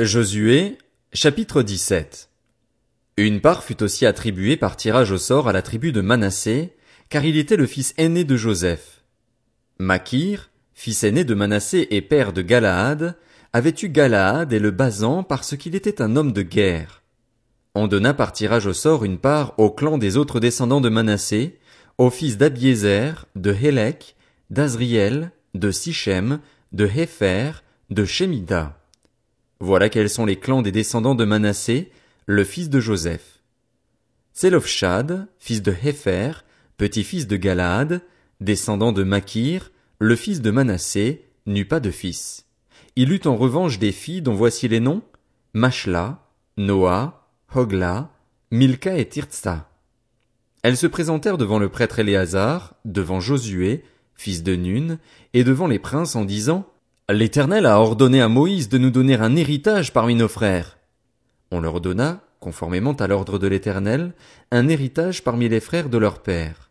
Josué, chapitre 17 Une part fut aussi attribuée par tirage au sort à la tribu de Manassé, car il était le fils aîné de Joseph. Makir, fils aîné de Manassé et père de Galaad, avait eu Galaad et le Basan parce qu'il était un homme de guerre. On donna par tirage au sort une part au clan des autres descendants de Manassé, aux fils d'Abiézer, de Hélek, d'Azriel, de Sichem, de Hépher, de Shemida. Voilà quels sont les clans des descendants de Manassé, le fils de Joseph. Tselofshad, fils de Hépher, petit-fils de Galaad, descendant de Makir, le fils de Manassé, n'eut pas de fils. Il eut en revanche des filles dont voici les noms, Mashla, Noah, Hogla, Milka et Tirtsa. Elles se présentèrent devant le prêtre Éléazar, devant Josué, fils de Nun, et devant les princes en disant, L'Éternel a ordonné à Moïse de nous donner un héritage parmi nos frères. On leur donna, conformément à l'ordre de l'Éternel, un héritage parmi les frères de leur père.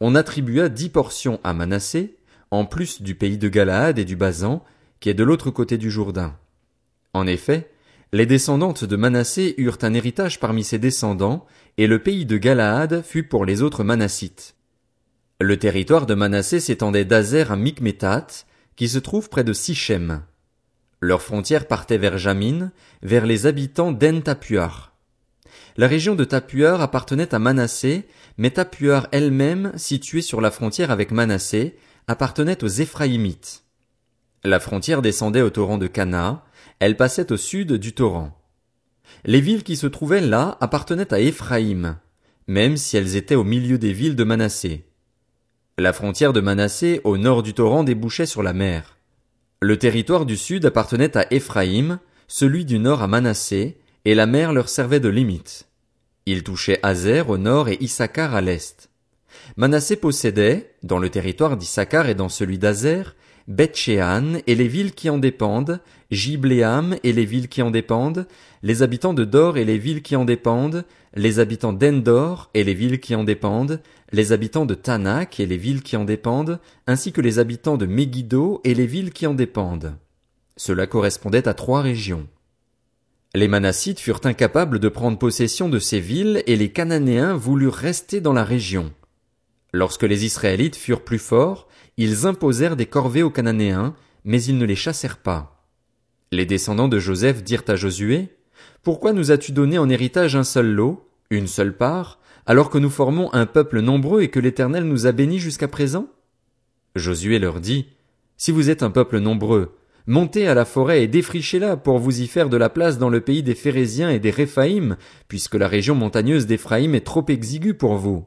On attribua dix portions à Manassé, en plus du pays de Galaad et du Basan, qui est de l'autre côté du Jourdain. En effet, les descendantes de Manassé eurent un héritage parmi ses descendants, et le pays de Galaad fut pour les autres Manassites. Le territoire de Manassé s'étendait d'Azer à Mikmétat, qui se trouve près de Sichem. Leurs frontières partaient vers Jamin, vers les habitants d'En Tapuar. La région de Tapuar appartenait à Manassé, mais Tapuar elle-même, située sur la frontière avec Manassé, appartenait aux Éphraïmites. La frontière descendait au torrent de Cana, elle passait au sud du torrent. Les villes qui se trouvaient là appartenaient à Éphraïm, même si elles étaient au milieu des villes de Manassé. La frontière de Manassé au nord du torrent débouchait sur la mer. Le territoire du sud appartenait à Éphraïm, celui du nord à Manassé, et la mer leur servait de limite. Il touchait Azer au nord et Issachar à l'est. Manassé possédait, dans le territoire d'Issachar et dans celui d'Azer, Bethshean et les villes qui en dépendent, Gibléam et les villes qui en dépendent, les habitants de Dor et les villes qui en dépendent, les habitants d'Endor et les villes qui en dépendent, les habitants de Tanak et les villes qui en dépendent, ainsi que les habitants de Megiddo et les villes qui en dépendent. Cela correspondait à trois régions. Les Manassites furent incapables de prendre possession de ces villes et les Cananéens voulurent rester dans la région. Lorsque les Israélites furent plus forts, ils imposèrent des corvées aux Cananéens, mais ils ne les chassèrent pas. Les descendants de Joseph dirent à Josué, Pourquoi nous as-tu donné en héritage un seul lot, une seule part, alors que nous formons un peuple nombreux et que l'Éternel nous a bénis jusqu'à présent? Josué leur dit, Si vous êtes un peuple nombreux, montez à la forêt et défrichez-la pour vous y faire de la place dans le pays des Phérésiens et des Réphaïm, puisque la région montagneuse d'Éphraïm est trop exiguë pour vous.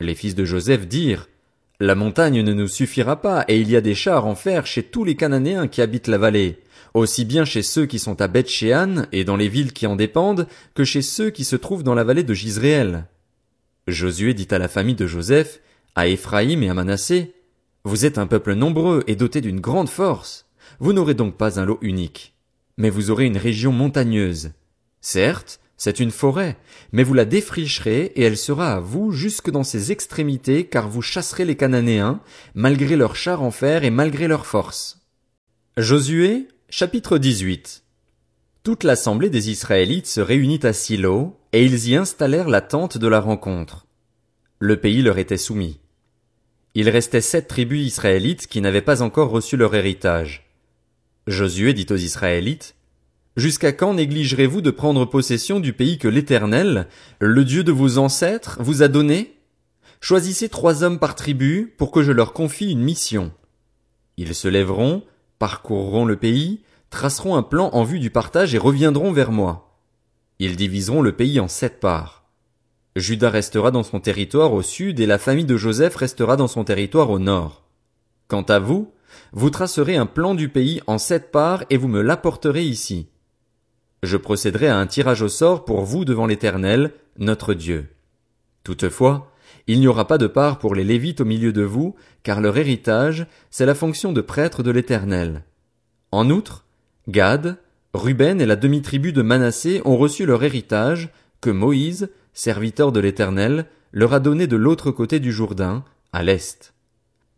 Les fils de Joseph dirent, la montagne ne nous suffira pas, et il y a des chars en fer chez tous les Cananéens qui habitent la vallée, aussi bien chez ceux qui sont à beth et dans les villes qui en dépendent, que chez ceux qui se trouvent dans la vallée de Gisréel. Josué dit à la famille de Joseph, à Éphraïm et à Manassé, Vous êtes un peuple nombreux et doté d'une grande force. Vous n'aurez donc pas un lot unique. Mais vous aurez une région montagneuse. Certes, c'est une forêt, mais vous la défricherez et elle sera à vous jusque dans ses extrémités car vous chasserez les Cananéens, malgré leurs chars en fer et malgré leur force. Josué, chapitre 18. Toute l'assemblée des Israélites se réunit à Silo, et ils y installèrent la tente de la rencontre. Le pays leur était soumis. Il restait sept tribus israélites qui n'avaient pas encore reçu leur héritage. Josué dit aux Israélites, Jusqu'à quand négligerez-vous de prendre possession du pays que l'Éternel, le Dieu de vos ancêtres, vous a donné? Choisissez trois hommes par tribu pour que je leur confie une mission. Ils se lèveront, parcourront le pays, traceront un plan en vue du partage et reviendront vers moi. Ils diviseront le pays en sept parts. Judas restera dans son territoire au sud et la famille de Joseph restera dans son territoire au nord. Quant à vous, vous tracerez un plan du pays en sept parts et vous me l'apporterez ici. Je procéderai à un tirage au sort pour vous devant l'Éternel, notre Dieu. Toutefois, il n'y aura pas de part pour les Lévites au milieu de vous, car leur héritage, c'est la fonction de prêtre de l'Éternel. En outre, Gad, Ruben et la demi-tribu de Manassé ont reçu leur héritage, que Moïse, serviteur de l'Éternel, leur a donné de l'autre côté du Jourdain, à l'est.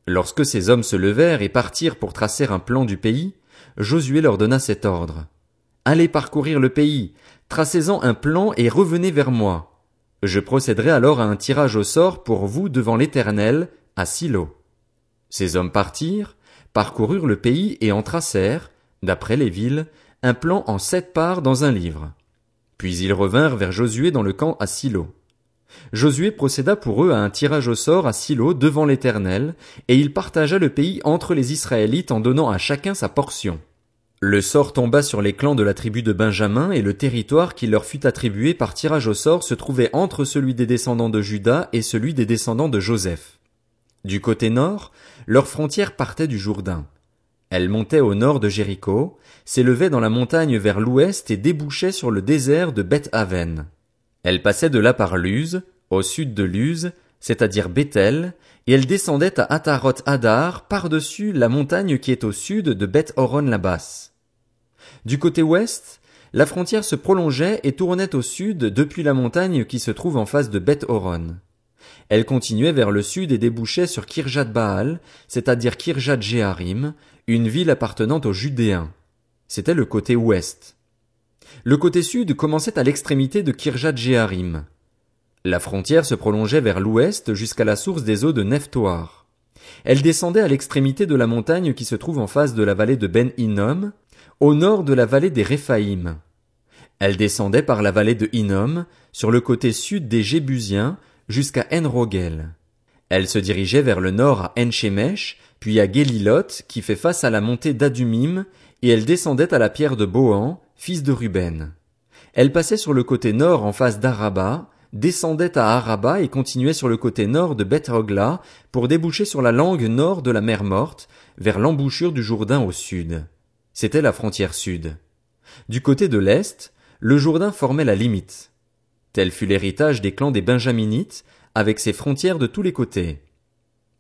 Lorsque ces hommes se levèrent et partirent pour tracer un plan du pays, Josué leur donna cet ordre. Allez parcourir le pays, tracez-en un plan et revenez vers moi. Je procéderai alors à un tirage au sort pour vous devant l'Éternel, à Silo. Ces hommes partirent, parcoururent le pays et en tracèrent, d'après les villes, un plan en sept parts dans un livre. Puis ils revinrent vers Josué dans le camp à Silo. Josué procéda pour eux à un tirage au sort à Silo devant l'Éternel, et il partagea le pays entre les Israélites en donnant à chacun sa portion. Le sort tomba sur les clans de la tribu de Benjamin et le territoire qui leur fut attribué par tirage au sort se trouvait entre celui des descendants de Juda et celui des descendants de Joseph. Du côté nord, leur frontière partait du Jourdain. Elle montait au nord de Jéricho, s'élevait dans la montagne vers l'ouest et débouchait sur le désert de Beth Aven. Elle passait de là par Luz, au sud de Luz, c'est-à-dire Bethel, et elle descendait à Ataroth Hadar par-dessus la montagne qui est au sud de Beth Horon la basse. Du côté ouest, la frontière se prolongeait et tournait au sud depuis la montagne qui se trouve en face de Beth Horon. Elle continuait vers le sud et débouchait sur Kirjat Baal, c'est-à-dire Kirjat Jeharim, une ville appartenant aux Judéens. C'était le côté ouest. Le côté sud commençait à l'extrémité de Kirjat Jeharim. La frontière se prolongeait vers l'ouest jusqu'à la source des eaux de Neftoar. Elle descendait à l'extrémité de la montagne qui se trouve en face de la vallée de Ben Hinnom, au nord de la vallée des Réphaïm. Elle descendait par la vallée de Hinnom, sur le côté sud des Jébusiens, jusqu'à Enrogel. Elle se dirigeait vers le nord à Enchemesh, puis à Gélilot, qui fait face à la montée d'Adumim, et elle descendait à la pierre de Bohan, fils de Ruben. Elle passait sur le côté nord en face d'Araba, descendait à Araba et continuait sur le côté nord de Beth Hogla pour déboucher sur la langue nord de la mer Morte, vers l'embouchure du Jourdain au sud. C'était la frontière sud. Du côté de l'est, le Jourdain formait la limite. Tel fut l'héritage des clans des Benjaminites, avec ses frontières de tous les côtés.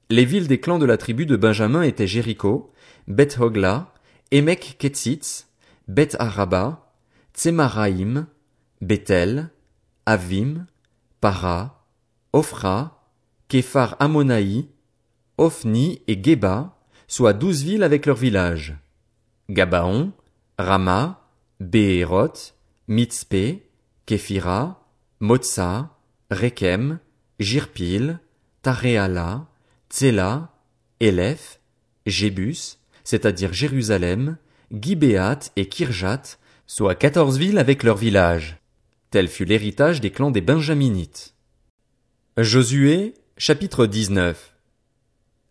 Les villes des clans de la tribu de Benjamin étaient Jéricho, Beth Hogla, Emek Ketzitz, Beth Araba, Tsemaraïm, Bethel, Avim, Para, Ophra, Képhar Amonaï, Ophni et Geba, soit douze villes avec leurs villages. Gabaon, Rama, Béhéroth, Mitzpé, Képhira, Motsa, Rekem, Jirpil, Taréala, Tsela, Elef, Jébus, c'est-à-dire Jérusalem, Gibéat et Kirjat, soit quatorze villes avec leurs villages. Tel fut l'héritage des clans des Benjaminites. Josué, chapitre 19.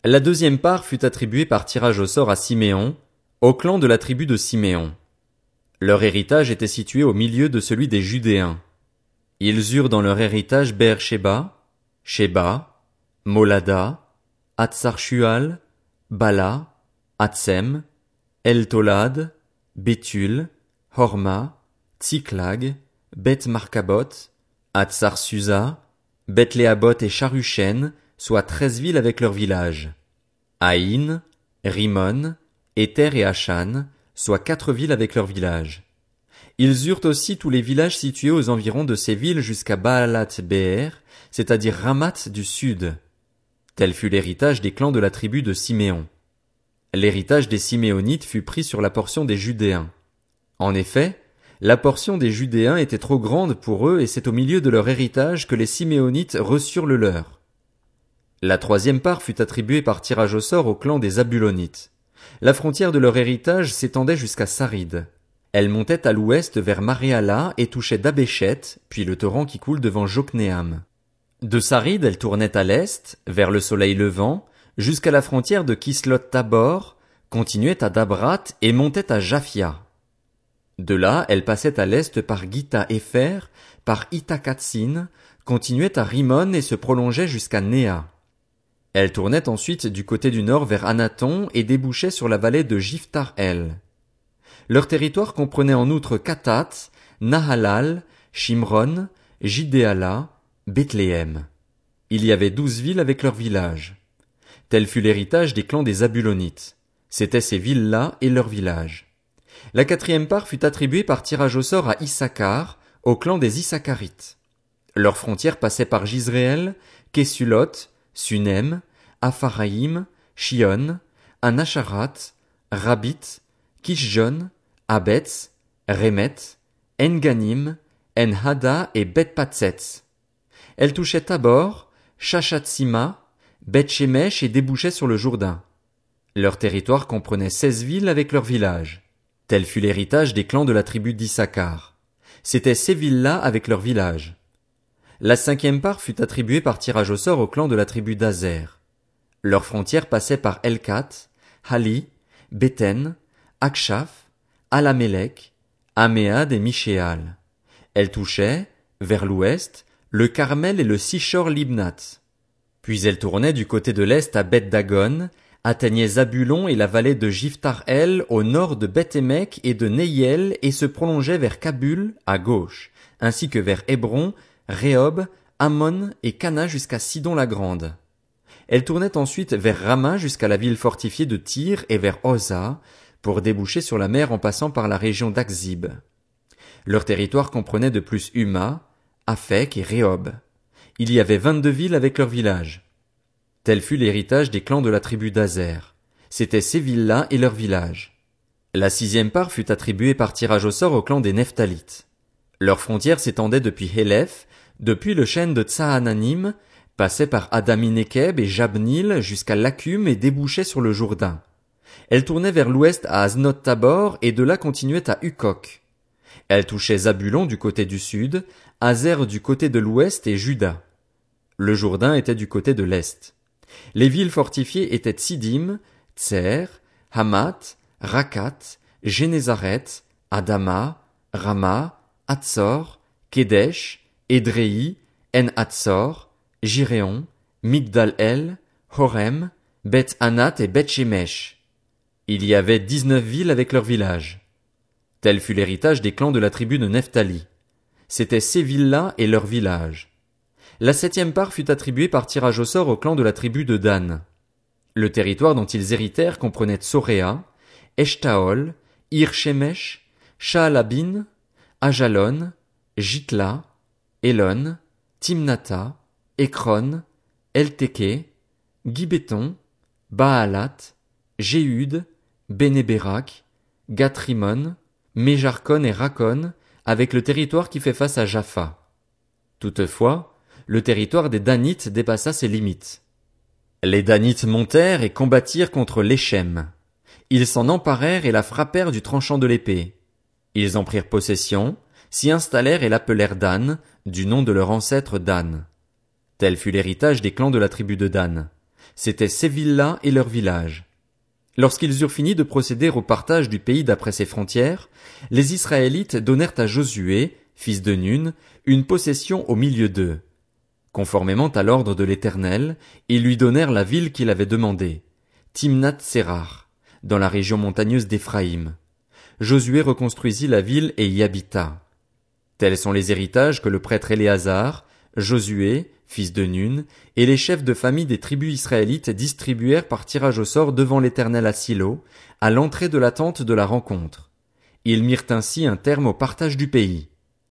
La deuxième part fut attribuée par tirage au sort à Siméon, au clan de la tribu de Siméon. Leur héritage était situé au milieu de celui des Judéens. Ils eurent dans leur héritage Beersheba, Sheba, Molada, Atsarshual, Bala, Atsem, Eltolad, Béthul, Horma, Tsiklag, Beth Markabot, Atsarsusa, Bethléabot et Charuchen, soit treize villes avec leurs villages. Aïn, Rimon, Ether et Achan, soit quatre villes avec leurs villages. Ils eurent aussi tous les villages situés aux environs de ces villes jusqu'à Baalat Be'er, c'est-à-dire Ramat du sud. Tel fut l'héritage des clans de la tribu de Siméon. L'héritage des Siméonites fut pris sur la portion des Judéens. En effet, la portion des Judéens était trop grande pour eux et c'est au milieu de leur héritage que les Siméonites reçurent le leur. La troisième part fut attribuée par tirage au sort au clan des Abulonites. La frontière de leur héritage s'étendait jusqu'à Sarid. Elle montait à l'ouest vers Maréala et touchait Dabéchet, puis le torrent qui coule devant Jokneam. De Sarid, elle tournait à l'est, vers le soleil levant, jusqu'à la frontière de Kislot Tabor, continuait à Dabrat et montait à Japhia. De là, elle passait à l'est par Gita Efer, par Itakatsin, continuait à Rimon et se prolongeait jusqu'à Néa. Elle tournait ensuite du côté du nord vers Anaton et débouchait sur la vallée de Jiftar El. Leur territoire comprenait en outre Katat, Nahalal, Shimron, Jidéala, Bethléem. Il y avait douze villes avec leurs villages. Tel fut l'héritage des clans des Abulonites. C'étaient ces villes-là et leurs villages. La quatrième part fut attribuée par tirage au sort à Issachar, au clan des Issacharites. Leurs frontières passaient par Gisréel, Kessulot, Sunem, Apharaïm, Shion, Anacharat, Rabit, Kishjon, Abetz, Remet, Enganim, Enhada et Bet-Patsetz. Elle touchait Tabor, Chachatsima, Bet-Shemesh et débouchait sur le Jourdain. Leur territoire comprenait seize villes avec leurs villages. Tel fut l'héritage des clans de la tribu d'Issachar. C'étaient ces villes-là avec leurs villages. La cinquième part fut attribuée par tirage au sort au clan de la tribu d'Azer. Leurs frontières passaient par Elkat, Hali, Beten, Akshaf, Alamelech, Améad et Michéal. Elle touchait, vers l'ouest, le Carmel et le Sichor Libnat. Puis elle tournait du côté de l'est à Beth Dagon, atteignait Zabulon et la vallée de Jiftar-El au nord de beth et de Neyel et se prolongeait vers Kabul à gauche, ainsi que vers Hébron, Rehob, Ammon et Cana jusqu'à Sidon-la-Grande. Elle tournait ensuite vers Rama jusqu'à la ville fortifiée de Tyr et vers Oza, pour déboucher sur la mer en passant par la région d'Akzib. Leur territoire comprenait de plus Huma, Afek et Rehob. Il y avait vingt-deux villes avec leurs villages. Tel fut l'héritage des clans de la tribu d'Azer. C'étaient ces villes-là et leurs villages. La sixième part fut attribuée par tirage au sort au clan des Nephtalites. Leurs frontières s'étendaient depuis Hélèph, depuis le chêne de Tsahananim, passait par Adaminekeb et Jabnil jusqu'à Lacum et débouchait sur le Jourdain. Elle tournait vers l'ouest à Aznot Tabor et de là continuait à Ukok. Elle touchait Zabulon du côté du sud, Azer du côté de l'ouest et Juda. Le Jourdain était du côté de l'est. Les villes fortifiées étaient Sidim, Tser, Hamat, Rakat, Génézaret, Adama, Rama, Atsor, Kedesh, Edrei, En-Atsor, Giréon, Migdal-El, Horem, Beth Anat et Beth Shemesh. Il y avait dix-neuf villes avec leurs villages. Tel fut l'héritage des clans de la tribu de Nephtali. C'étaient ces villes-là et leurs villages. La septième part fut attribuée par tirage au sort au clan de la tribu de Dan. Le territoire dont ils héritèrent comprenait Tsoréa, Eshtaol, Ir-Shemesh, Shaalabin, Ajalon, Jitla, Elon, Timnata, Ekron, Elteke, Gibéton, Baalat, Jéhud, Bénéberak, Gatrimon, Méjarkon et Rakon, avec le territoire qui fait face à Jaffa. Toutefois, le territoire des Danites dépassa ses limites. Les Danites montèrent et combattirent contre l'Échem. Ils s'en emparèrent et la frappèrent du tranchant de l'épée. Ils en prirent possession, s'y installèrent et l'appelèrent Dan, du nom de leur ancêtre Dan. Tel fut l'héritage des clans de la tribu de Dan. C'étaient ces villes-là et leurs villages. Lorsqu'ils eurent fini de procéder au partage du pays d'après ses frontières, les Israélites donnèrent à Josué, fils de Nun, une possession au milieu d'eux. Conformément à l'ordre de l'Éternel, ils lui donnèrent la ville qu'il avait demandée, Timnat Serar, dans la région montagneuse d'Éphraïm. Josué reconstruisit la ville et y habita. Tels sont les héritages que le prêtre Éléazar, Josué, fils de Nun, et les chefs de famille des tribus israélites distribuèrent par tirage au sort devant l'Éternel à Silo, à l'entrée de la tente de la rencontre. Ils mirent ainsi un terme au partage du pays.